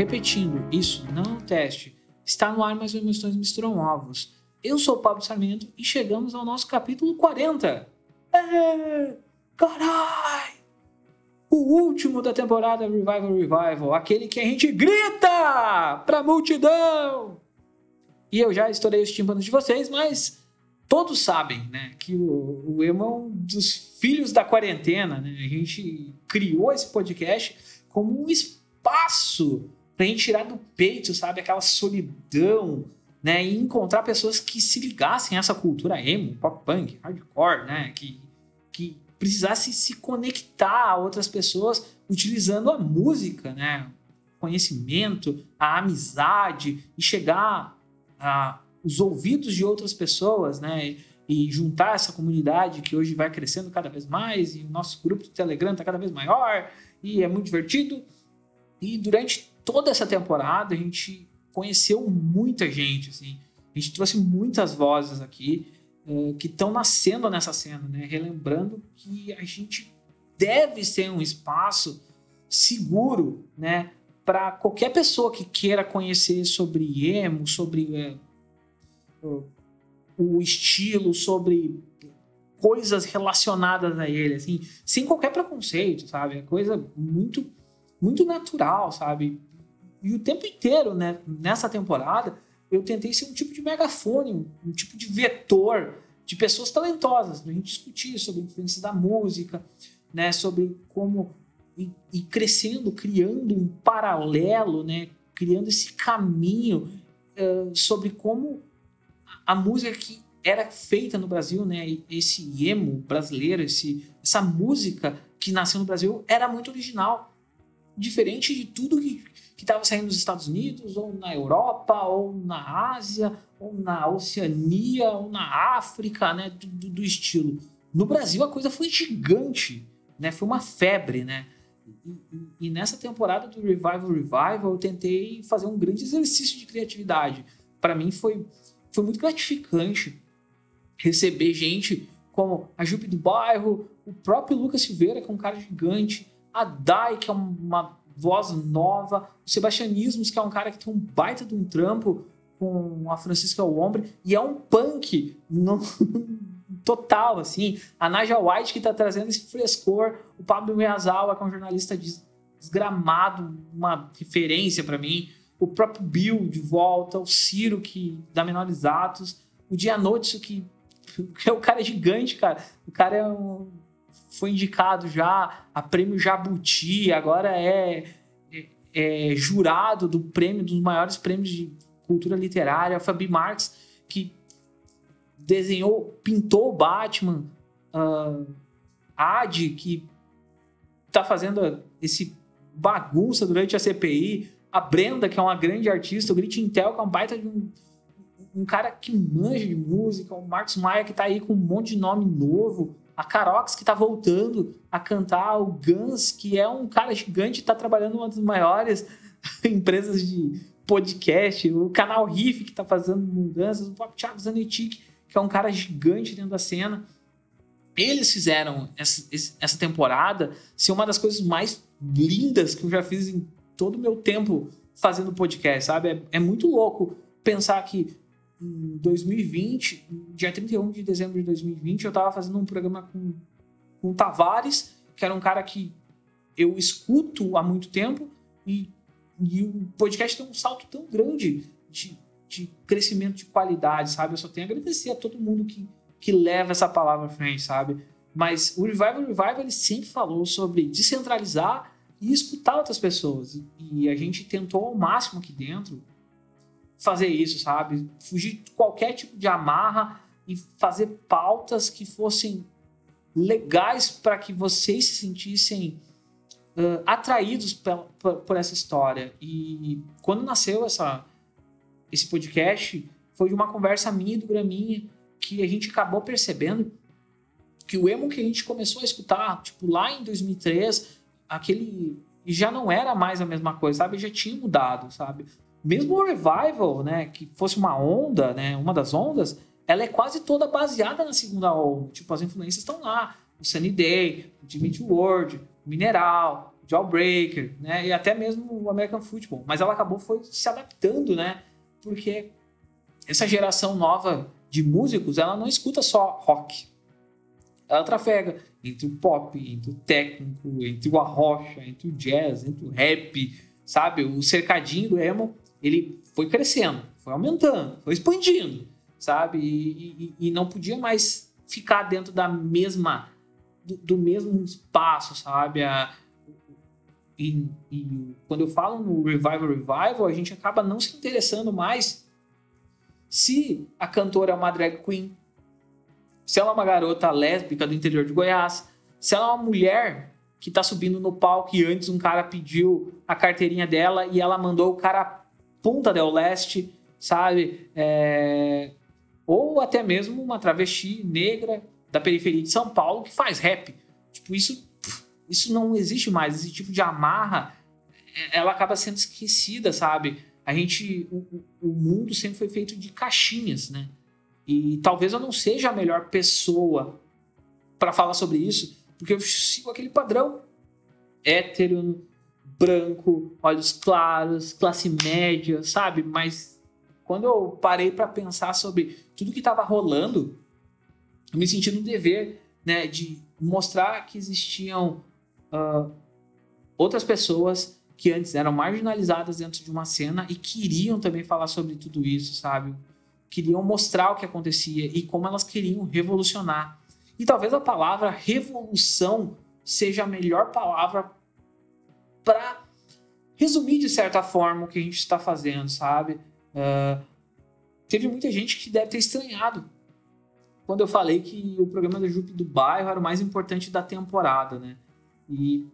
Repetindo, isso não é um teste. Está no ar, mas as emoções misturam ovos. Eu sou o Pablo Sarmento e chegamos ao nosso capítulo 40. É, carai! O último da temporada Revival Revival, aquele que a gente grita pra multidão! E eu já estourei os tímpanos de vocês, mas todos sabem, né, que o, o Emo é um dos filhos da quarentena, né? A gente criou esse podcast como um espaço pra gente tirar do peito, sabe, aquela solidão, né, e encontrar pessoas que se ligassem a essa cultura emo, pop punk, hardcore, né, que, que precisassem se conectar a outras pessoas utilizando a música, né, conhecimento, a amizade e chegar aos ouvidos de outras pessoas, né, e juntar essa comunidade que hoje vai crescendo cada vez mais e o nosso grupo do Telegram está cada vez maior e é muito divertido. E durante toda essa temporada a gente conheceu muita gente, assim. A gente trouxe muitas vozes aqui uh, que estão nascendo nessa cena, né? Relembrando que a gente deve ser um espaço seguro, né? Para qualquer pessoa que queira conhecer sobre emo, sobre uh, o estilo, sobre coisas relacionadas a ele, assim, sem qualquer preconceito, sabe? É coisa muito, muito natural, sabe? E o tempo inteiro, né, nessa temporada, eu tentei ser um tipo de megafone, um tipo de vetor de pessoas talentosas, a gente discutir sobre a influência da música, né, sobre como ir, ir crescendo, criando um paralelo, né, criando esse caminho uh, sobre como a música que era feita no Brasil, né, esse emo brasileiro, esse, essa música que nasceu no Brasil era muito original, diferente de tudo que estava saindo dos Estados Unidos, ou na Europa, ou na Ásia, ou na Oceania, ou na África, né? Do, do estilo. No Brasil a coisa foi gigante, né? Foi uma febre, né? E, e, e, nessa temporada do Revival Revival eu tentei fazer um grande exercício de criatividade. Para mim foi, foi muito gratificante receber gente como a Jupe do Bairro, o próprio Lucas Silveira, que é um cara gigante, a Dai, que é uma voz nova. O Sebastianismos, que é um cara que tem um baita de um trampo com a Francisca Wombre, e é um punk no, total, assim. A Naja White, que tá trazendo esse frescor. O Pablo Miyazawa, que é um jornalista desgramado, uma referência para mim. O próprio Bill de volta, o Ciro, que dá menores atos. O Dianotsu, que, que é o cara gigante, cara. O cara é um foi indicado já a prêmio Jabuti, agora é, é, é jurado do prêmio, dos maiores prêmios de cultura literária. A Fabi Marx, que desenhou, pintou o Batman. Uh, Ad, que tá fazendo esse bagunça durante a CPI. A Brenda, que é uma grande artista. O Grit Intel, que é um baita de um, um cara que manja de música. O Marcos Maia, que tá aí com um monte de nome novo a Carox, que está voltando a cantar, o Guns, que é um cara gigante, está trabalhando uma das maiores empresas de podcast, o canal Riff, que está fazendo mudanças, o próprio Thiago Zanetti, que é um cara gigante dentro da cena. Eles fizeram essa, essa temporada ser uma das coisas mais lindas que eu já fiz em todo o meu tempo fazendo podcast, sabe? É, é muito louco pensar que em 2020, dia 31 de dezembro de 2020, eu estava fazendo um programa com, com o Tavares, que era um cara que eu escuto há muito tempo, e, e o podcast tem um salto tão grande de, de crescimento de qualidade, sabe? Eu só tenho a agradecer a todo mundo que, que leva essa palavra à frente, sabe? Mas o Revival Revival ele sempre falou sobre descentralizar e escutar outras pessoas. E, a gente tentou ao máximo aqui dentro fazer isso, sabe? Fugir de qualquer tipo de amarra e fazer pautas que fossem legais para que vocês se sentissem uh, atraídos por, por, por, essa história. E quando nasceu essa, esse podcast, foi de uma conversa minha e do Graminha que a gente acabou percebendo que o emo que a gente começou a escutar, tipo, lá em 2003, aquele já não era mais a mesma coisa, sabe? Já tinha mudado, sabe? Mesmo o Revival, né, que fosse uma onda, né, uma das ondas, ela é quase toda baseada na segunda onda. Tipo, as influências estão lá. O Sunny Day, o Dimitri Ward, o Mineral, o Jawbreaker, né? E até mesmo o American Football. Mas ela acabou foi se adaptando, né? Porque essa geração nova de músicos, ela não escuta só rock. Ela trafega entre o pop, entre o técnico, entre o arrocha, entre o jazz, entre o rap, sabe? O cercadinho do emo, ele foi crescendo, foi aumentando, foi expandindo, sabe? E, e, e não podia mais ficar dentro da mesma do, do mesmo espaço, sabe? A, e, e, quando eu falo no Revival Revival, a gente acaba não se interessando mais se a cantora é uma drag queen, se ela é uma garota lésbica do interior de Goiás, se ela é uma mulher que está subindo no palco e antes um cara pediu a carteirinha dela e ela mandou o cara punta del leste, sabe? É... Ou até mesmo uma travesti negra da periferia de São Paulo que faz rap. Tipo, isso, isso não existe mais. Esse tipo de amarra, é, ela acaba sendo esquecida, sabe? A gente, o, o mundo sempre foi feito de caixinhas, né? E talvez eu não seja a melhor pessoa para falar sobre isso, porque eu sigo aquele padrão hétero, branco, olhos claros, classe média, sabe? Mas quando eu parei para pensar sobre tudo que estava rolando, eu me senti no dever né, de mostrar que existiam uh, outras pessoas que antes eram marginalizadas dentro de uma cena e queriam também falar sobre tudo isso, sabe? Queriam mostrar o que acontecia e como elas queriam revolucionar. E talvez a palavra revolução seja a melhor palavra para resumir de certa forma o que a gente está fazendo, sabe? Uh, teve muita gente que deve ter estranhado quando eu falei que o programa da Jupe do bairro era o mais importante da temporada, né? E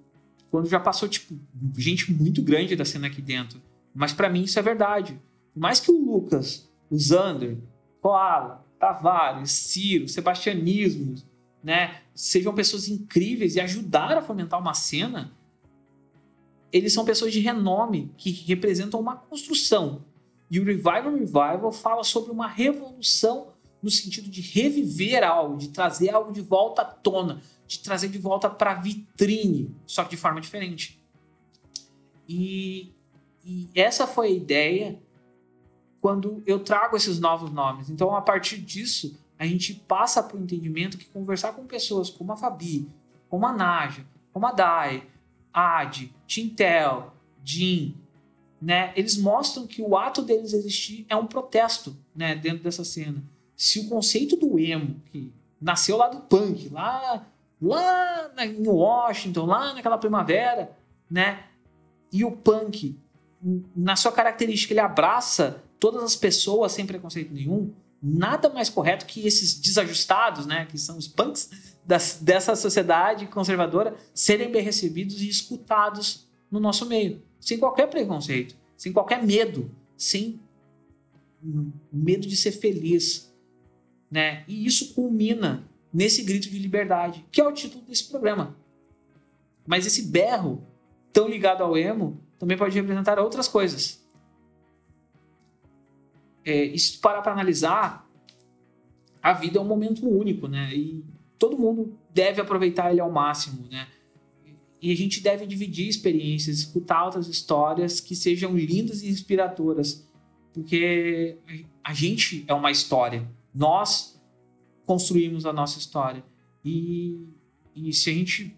quando já passou, tipo, gente muito grande da cena aqui dentro. Mas para mim isso é verdade. Por mais que o Lucas, o Zander, Koala, Tavares, Ciro, Sebastianismo, né, sejam pessoas incríveis e ajudaram a fomentar uma cena, eles são pessoas de renome que representam uma construção. E o Revival Revival fala sobre uma revolução no sentido de reviver algo, de trazer algo de volta à tona, de trazer de volta para a vitrine, só que de forma diferente. E, e essa foi a ideia quando eu trago esses novos nomes. Então, a partir disso, a gente passa para o entendimento que conversar com pessoas como a Fabi, como a Naja, como a Dai, Ad, Tintel, Jim, né, eles mostram que o ato deles existir é um protesto né, dentro dessa cena se o conceito do emo, que nasceu lá do punk, lá, lá em Washington, lá naquela primavera, né? E o punk, na sua característica, ele abraça todas as pessoas sem preconceito nenhum. Nada mais correto que esses desajustados, né, que são os punks das, dessa sociedade conservadora, serem bem recebidos e escutados no nosso meio, sem qualquer preconceito, sem qualquer medo, sem medo de ser feliz, né? E isso culmina nesse grito de liberdade, que é o título desse programa. Mas esse berro, tão ligado ao emo, também pode representar outras coisas. É, e se parar para analisar, a vida é um momento único, né? E todo mundo deve aproveitar ele ao máximo, né? E a gente deve dividir experiências, escutar outras histórias que sejam lindas e inspiradoras, porque a gente é uma história. Nós construímos a nossa história. E, e se a gente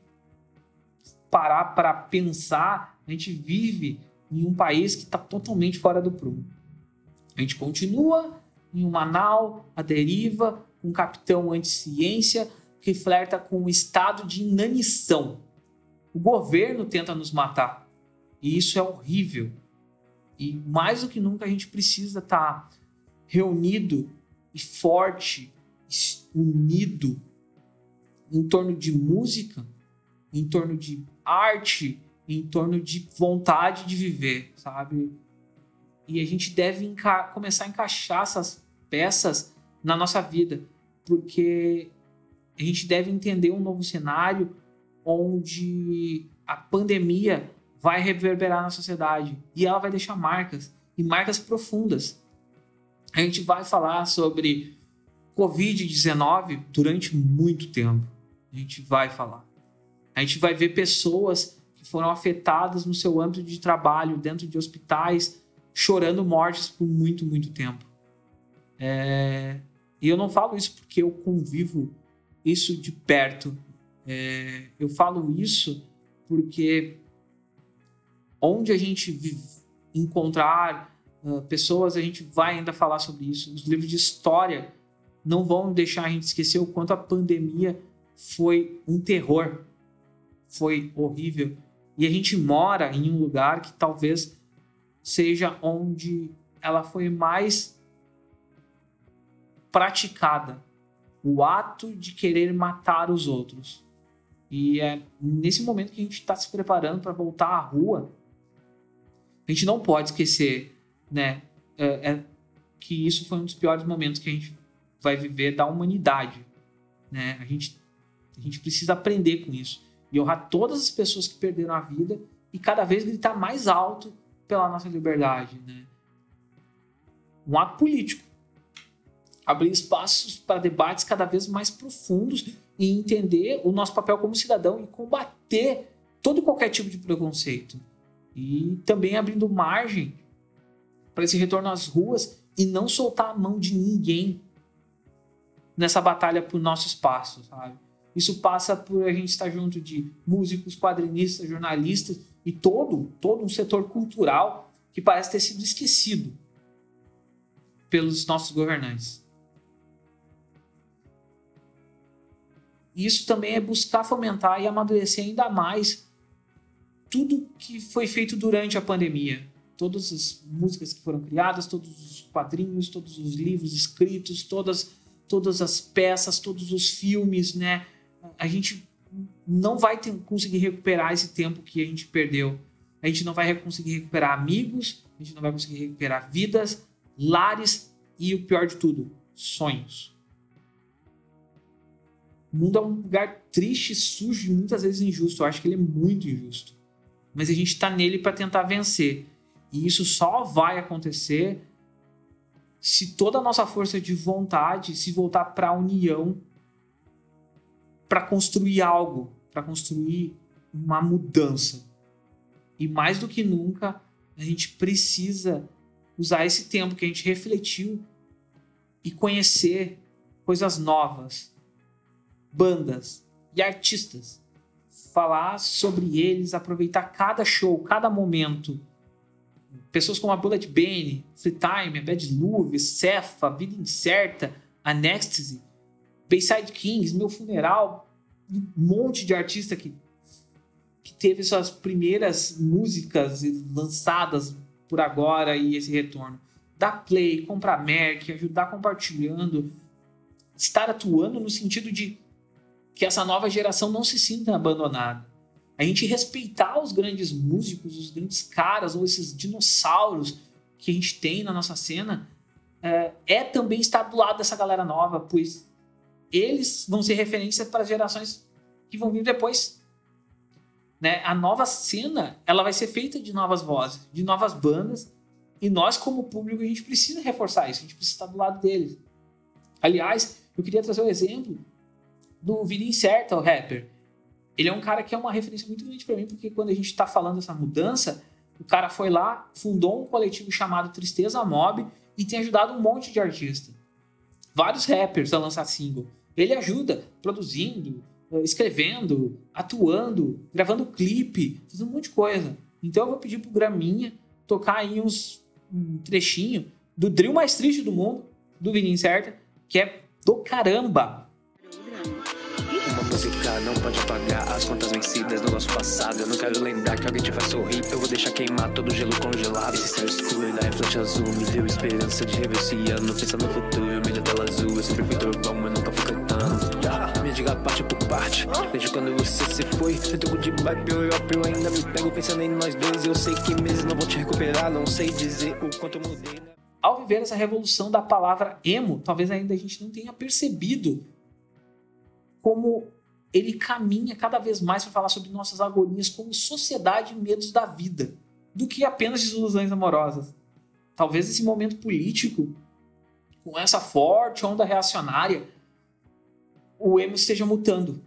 parar para pensar, a gente vive em um país que está totalmente fora do prumo. A gente continua em uma nau à deriva, um capitão anti-ciência que flerta com um estado de inanição. O governo tenta nos matar. E isso é horrível. E mais do que nunca a gente precisa estar tá reunido e forte, unido em torno de música, em torno de arte, em torno de vontade de viver, sabe? E a gente deve começar a encaixar essas peças na nossa vida, porque a gente deve entender um novo cenário onde a pandemia vai reverberar na sociedade e ela vai deixar marcas e marcas profundas a gente vai falar sobre Covid-19 durante muito tempo. A gente vai falar. A gente vai ver pessoas que foram afetadas no seu âmbito de trabalho, dentro de hospitais, chorando mortes por muito, muito tempo. É... E eu não falo isso porque eu convivo isso de perto. É... Eu falo isso porque onde a gente encontrar uh, pessoas, a gente vai ainda falar sobre isso. Os livros de história não vão deixar a gente esquecer o quanto a pandemia foi um terror, foi horrível. E a gente mora em um lugar que talvez seja onde ela foi mais praticada o ato de querer matar os outros. E é nesse momento que a gente está se preparando para voltar à rua. A gente não pode esquecer, né, é, é, que isso foi um dos piores momentos que a gente vai viver da humanidade, né? A gente, a gente precisa aprender com isso e honrar todas as pessoas que perderam a vida e cada vez gritar mais alto pela nossa liberdade, né? Um ato político. Abrir espaços para debates cada vez mais profundos e entender o nosso papel como cidadão e combater todo qualquer tipo de preconceito. E também abrindo margem para esse retorno às ruas e não soltar a mão de ninguém nessa batalha por nosso espaço, sabe? Isso passa por a gente estar junto de músicos, quadrinistas, jornalistas e todo, todo um setor cultural que parece ter sido esquecido pelos nossos governantes. Isso também é buscar fomentar e amadurecer ainda mais tudo que foi feito durante a pandemia. Todas as músicas que foram criadas, todos os quadrinhos, todos os livros escritos, todas, todas as peças, todos os filmes, né? A gente não vai ter, conseguir recuperar esse tempo que a gente perdeu. A gente não vai conseguir recuperar amigos, a gente não vai conseguir recuperar vidas, lares e o pior de tudo, sonhos. O mundo é um lugar triste, sujo e muitas vezes injusto. Eu acho que ele é muito injusto. Mas a gente está nele para tentar vencer. E isso só vai acontecer se toda a nossa força de vontade se voltar para a união para construir algo, para construir uma mudança. E mais do que nunca, a gente precisa usar esse tempo que a gente refletiu e conhecer coisas novas, bandas e artistas, falar sobre eles, aproveitar cada show, cada momento. Pessoas como a Bullet Bane, Free Time, a Bad Love, Cefa, Vida Incerta, Anesthesia, Bayside Kings, Meu Funeral, um monte de artista que, que teve suas primeiras músicas lançadas por agora e esse retorno. Dar play, comprar Merc, ajudar compartilhando, estar atuando no sentido de que essa nova geração não se sinta abandonada. A gente respeitar os grandes músicos, os grandes caras, ou esses dinossauros que a gente tem na nossa cena, é, é também estar do lado dessa galera nova, pois eles vão ser referência para as gerações que vão vir depois. Né? A nova cena ela vai ser feita de novas vozes, de novas bandas, e nós, como público, a gente precisa reforçar isso, a gente precisa estar do lado deles. Aliás, eu queria trazer um exemplo do Vida Incerta, o rapper. Ele é um cara que é uma referência muito grande para mim, porque quando a gente está falando dessa mudança, o cara foi lá, fundou um coletivo chamado Tristeza Mob e tem ajudado um monte de artistas. Vários rappers a lançar single. Ele ajuda produzindo, eh, escrevendo, atuando, gravando clipe, fazendo um monte de coisa. Então eu vou pedir pro Graminha tocar aí uns um trechinho do drill mais triste do mundo, do Vida Incerta, que é do caramba música não pode apagar as contas vencidas do nosso passado. Eu não quero lembrar que alguém te faz sorrir. Eu vou deixar queimar todo o gelo congelado. Esse céu escuro da reflete azul me deu esperança de rever esse ano. Pensando no futuro, milha tela azul. Eu sempre fui trovão, mas nunca fui me diga parte por parte. Desde quando você se foi, eu de eu, ainda me pego pensando em nós dois. Eu sei que meses não vou te recuperar, não sei dizer o quanto. Né? Ao viver essa revolução da palavra emo, talvez ainda a gente não tenha percebido como ele caminha cada vez mais para falar sobre nossas agonias como sociedade e medos da vida, do que apenas desilusões amorosas. Talvez esse momento político, com essa forte onda reacionária, o emo esteja mutando.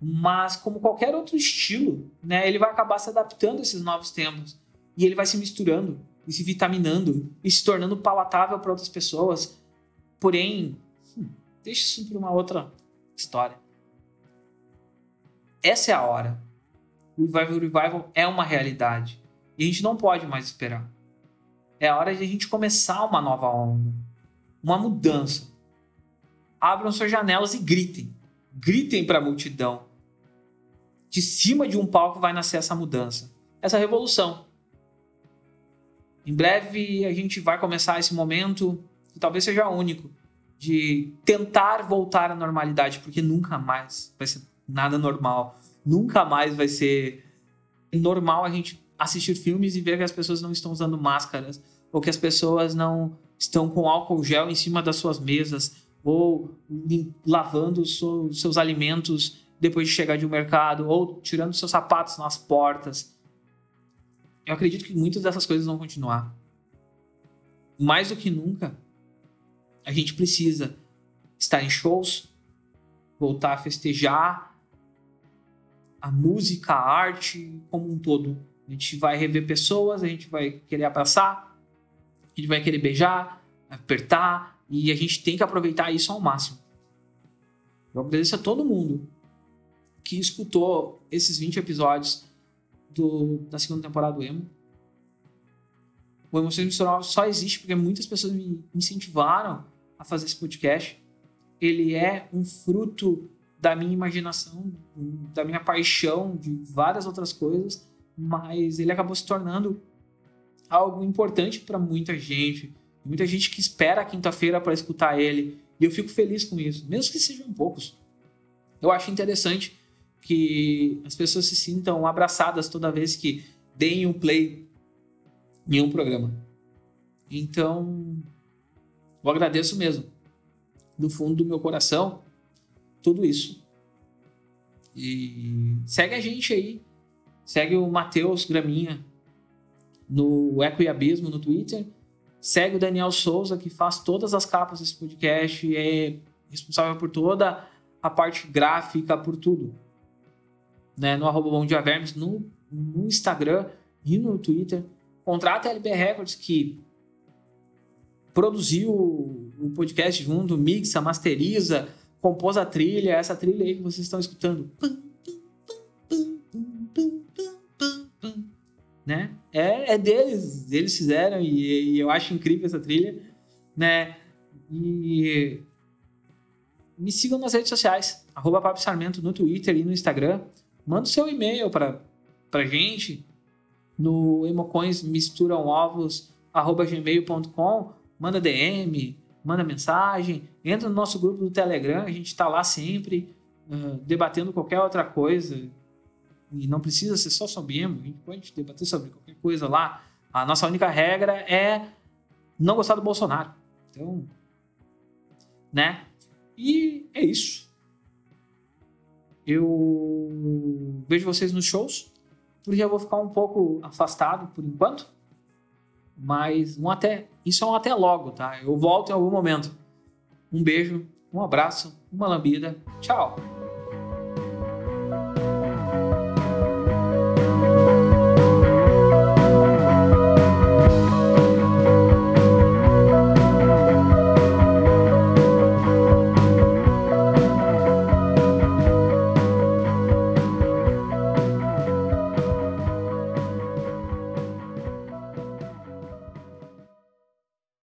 Mas, como qualquer outro estilo, né, ele vai acabar se adaptando a esses novos tempos. E ele vai se misturando, e se vitaminando, e se tornando palatável para outras pessoas. Porém, hum, deixa isso para uma outra história. Essa é a hora. O Revival Revival é uma realidade. E a gente não pode mais esperar. É a hora de a gente começar uma nova onda. Uma mudança. Abram suas janelas e gritem. Gritem para a multidão. De cima de um palco vai nascer essa mudança. Essa revolução. Em breve a gente vai começar esse momento, que talvez seja único, de tentar voltar à normalidade, porque nunca mais vai ser nada normal. Nunca mais vai ser normal a gente assistir filmes e ver que as pessoas não estão usando máscaras, ou que as pessoas não estão com álcool gel em cima das suas mesas, ou lavando os seus alimentos depois de chegar de um mercado, ou tirando seus sapatos nas portas. Eu acredito que muitas dessas coisas vão continuar. Mais do que nunca, a gente precisa estar em shows, voltar a festejar a música, a arte como um todo. A gente vai rever pessoas, a gente vai querer abraçar, a gente vai querer beijar, apertar, e a gente tem que aproveitar isso ao máximo. Eu agradeço a todo mundo que escutou esses 20 episódios do, da segunda temporada do Emo. O Emoções Misturadas só existe porque muitas pessoas me incentivaram a fazer esse podcast. Ele é um fruto da minha imaginação, da minha paixão, de várias outras coisas, mas ele acabou se tornando algo importante para muita gente. Muita gente que espera a quinta-feira para escutar ele. E eu fico feliz com isso, mesmo que sejam poucos. Eu acho interessante que as pessoas se sintam abraçadas toda vez que deem um play em um programa. Então, eu agradeço mesmo, do fundo do meu coração, tudo isso. E segue a gente aí. Segue o Matheus Graminha no Eco e Abismo no Twitter. Segue o Daniel Souza, que faz todas as capas desse podcast é responsável por toda a parte gráfica, por tudo. Né? No arroba Bom Dia Vermes, no, no Instagram e no Twitter. Contrata a LB Records, que produziu o podcast junto, mixa, masteriza, compôs a trilha, essa trilha aí que vocês estão escutando. Né? É, é deles, eles fizeram e, e eu acho incrível essa trilha, né? E me sigam nas redes sociais, arroba Sarmento no Twitter e no Instagram. Manda o seu e-mail para pra gente no emocões manda DM, manda mensagem, entra no nosso grupo do Telegram, a gente está lá sempre uh, debatendo qualquer outra coisa. E não precisa ser só sobre emo, a gente pode debater sobre qualquer coisa lá. A nossa única regra é não gostar do Bolsonaro. Então, né? E é isso. Eu vejo vocês nos shows, porque eu vou ficar um pouco afastado por enquanto. Mas um até, isso é um até logo, tá? Eu volto em algum momento. Um beijo, um abraço, uma lambida. Tchau!